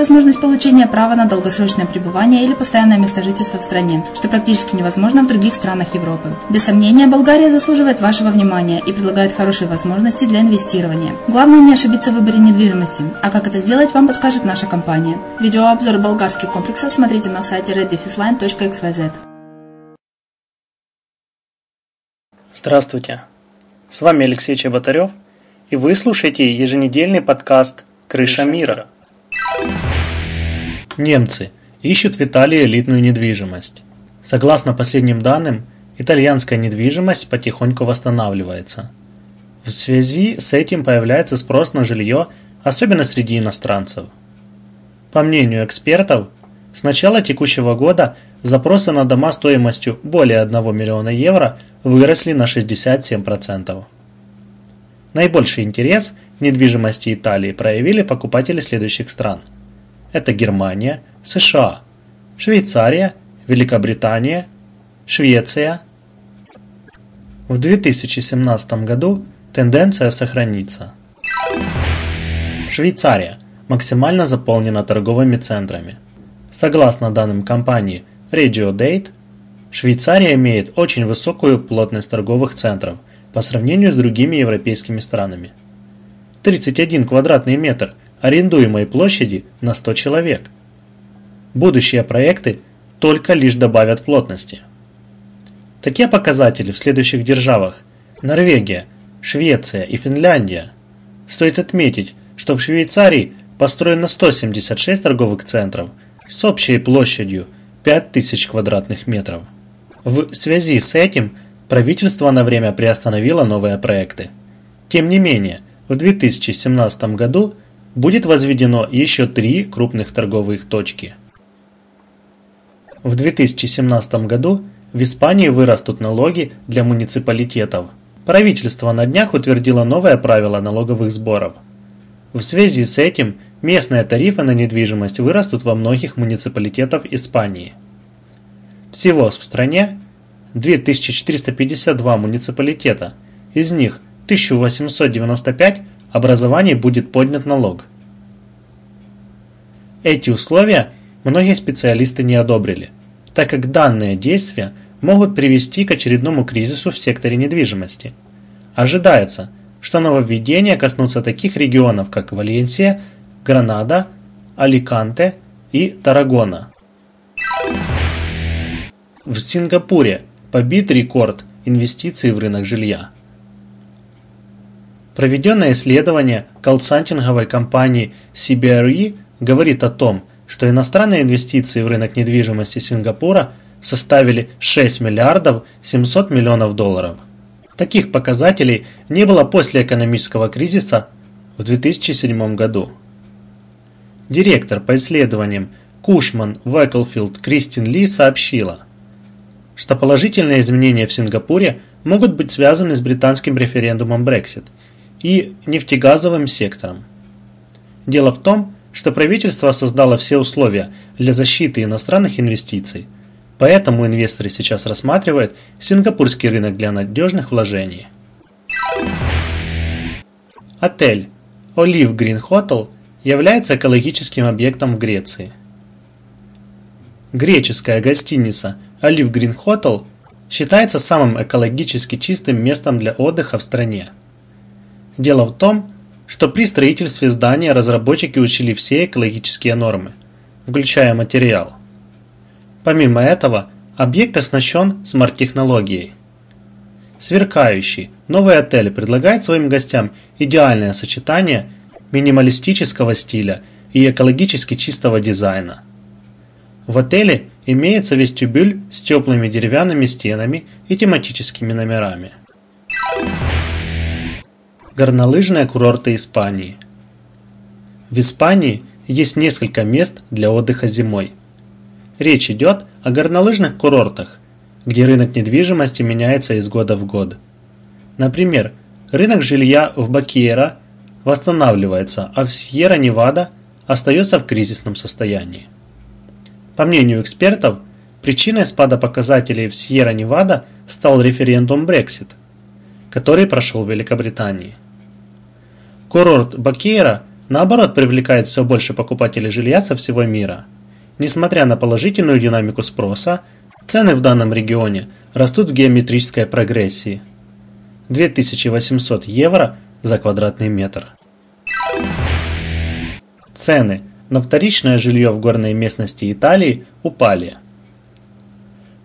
возможность получения права на долгосрочное пребывание или постоянное место жительства в стране, что практически невозможно в других странах Европы. Без сомнения, Болгария заслуживает вашего внимания и предлагает хорошие возможности для инвестирования. Главное не ошибиться в выборе недвижимости, а как это сделать, вам подскажет наша компания. Видеообзор болгарских комплексов смотрите на сайте reddefisline.xyz. Здравствуйте! С вами Алексей Чеботарев, и вы слушаете еженедельный подкаст «Крыша мира». Немцы ищут в Италии элитную недвижимость. Согласно последним данным, итальянская недвижимость потихоньку восстанавливается. В связи с этим появляется спрос на жилье, особенно среди иностранцев. По мнению экспертов, с начала текущего года запросы на дома стоимостью более 1 миллиона евро выросли на 67%. Наибольший интерес к недвижимости Италии проявили покупатели следующих стран. Это Германия, США, Швейцария, Великобритания, Швеция. В 2017 году тенденция сохранится. Швейцария максимально заполнена торговыми центрами. Согласно данным компании RegioDate, Швейцария имеет очень высокую плотность торговых центров по сравнению с другими европейскими странами. 31 квадратный метр арендуемой площади на 100 человек. Будущие проекты только лишь добавят плотности. Такие показатели в следующих державах – Норвегия, Швеция и Финляндия. Стоит отметить, что в Швейцарии построено 176 торговых центров с общей площадью 5000 квадратных метров. В связи с этим правительство на время приостановило новые проекты. Тем не менее, в 2017 году будет возведено еще три крупных торговых точки. В 2017 году в Испании вырастут налоги для муниципалитетов. Правительство на днях утвердило новое правило налоговых сборов. В связи с этим местные тарифы на недвижимость вырастут во многих муниципалитетах Испании. Всего в стране 2452 муниципалитета, из них 1895 образований будет поднят налог. Эти условия многие специалисты не одобрили, так как данные действия могут привести к очередному кризису в секторе недвижимости. Ожидается, что нововведения коснутся таких регионов, как Валенсия, Гранада, Аликанте и Тарагона. В Сингапуре побит рекорд инвестиций в рынок жилья. Проведенное исследование колл-сантинговой компании CBRE говорит о том, что иностранные инвестиции в рынок недвижимости Сингапура составили 6 миллиардов 700 миллионов долларов. Таких показателей не было после экономического кризиса в 2007 году. Директор по исследованиям Кушман Веклфилд Кристин Ли сообщила, что положительные изменения в Сингапуре могут быть связаны с британским референдумом Brexit и нефтегазовым сектором. Дело в том, что правительство создало все условия для защиты иностранных инвестиций, поэтому инвесторы сейчас рассматривают сингапурский рынок для надежных вложений. Отель Olive Green Hotel является экологическим объектом в Греции. Греческая гостиница Olive Green Hotel считается самым экологически чистым местом для отдыха в стране. Дело в том, что при строительстве здания разработчики учили все экологические нормы, включая материал. Помимо этого, объект оснащен смарт-технологией. Сверкающий, новый отель предлагает своим гостям идеальное сочетание минималистического стиля и экологически чистого дизайна. В отеле имеется вестибюль с теплыми деревянными стенами и тематическими номерами. Горнолыжные курорты Испании. В Испании есть несколько мест для отдыха зимой. Речь идет о горнолыжных курортах, где рынок недвижимости меняется из года в год. Например, рынок жилья в Бакьера восстанавливается, а в Сьерра-Невада остается в кризисном состоянии. По мнению экспертов, причиной спада показателей в Сьерра-Невада стал референдум Brexit, который прошел в Великобритании. Курорт Бакейра, наоборот, привлекает все больше покупателей жилья со всего мира. Несмотря на положительную динамику спроса, цены в данном регионе растут в геометрической прогрессии. 2800 евро за квадратный метр. Цены на вторичное жилье в горной местности Италии упали.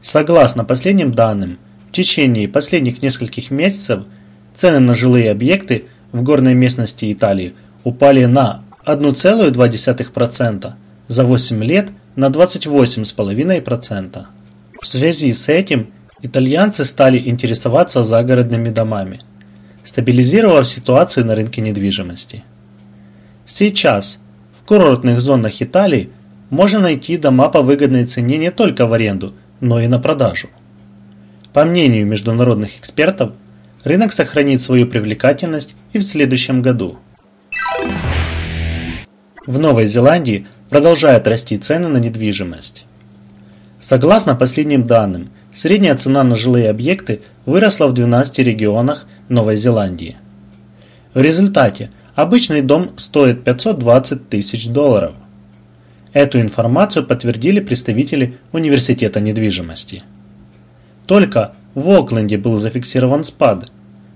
Согласно последним данным, в течение последних нескольких месяцев цены на жилые объекты в горной местности Италии упали на 1,2%, за 8 лет на 28,5%. В связи с этим итальянцы стали интересоваться загородными домами, стабилизировав ситуацию на рынке недвижимости. Сейчас в курортных зонах Италии можно найти дома по выгодной цене не только в аренду, но и на продажу. По мнению международных экспертов, рынок сохранит свою привлекательность и в следующем году. В Новой Зеландии продолжают расти цены на недвижимость. Согласно последним данным, средняя цена на жилые объекты выросла в 12 регионах Новой Зеландии. В результате обычный дом стоит 520 тысяч долларов. Эту информацию подтвердили представители Университета недвижимости. Только в Окленде был зафиксирован спад.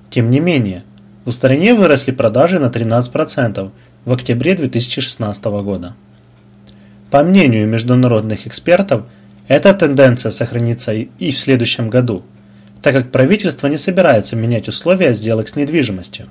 Тем не менее, в стране выросли продажи на 13% в октябре 2016 года. По мнению международных экспертов, эта тенденция сохранится и в следующем году, так как правительство не собирается менять условия сделок с недвижимостью.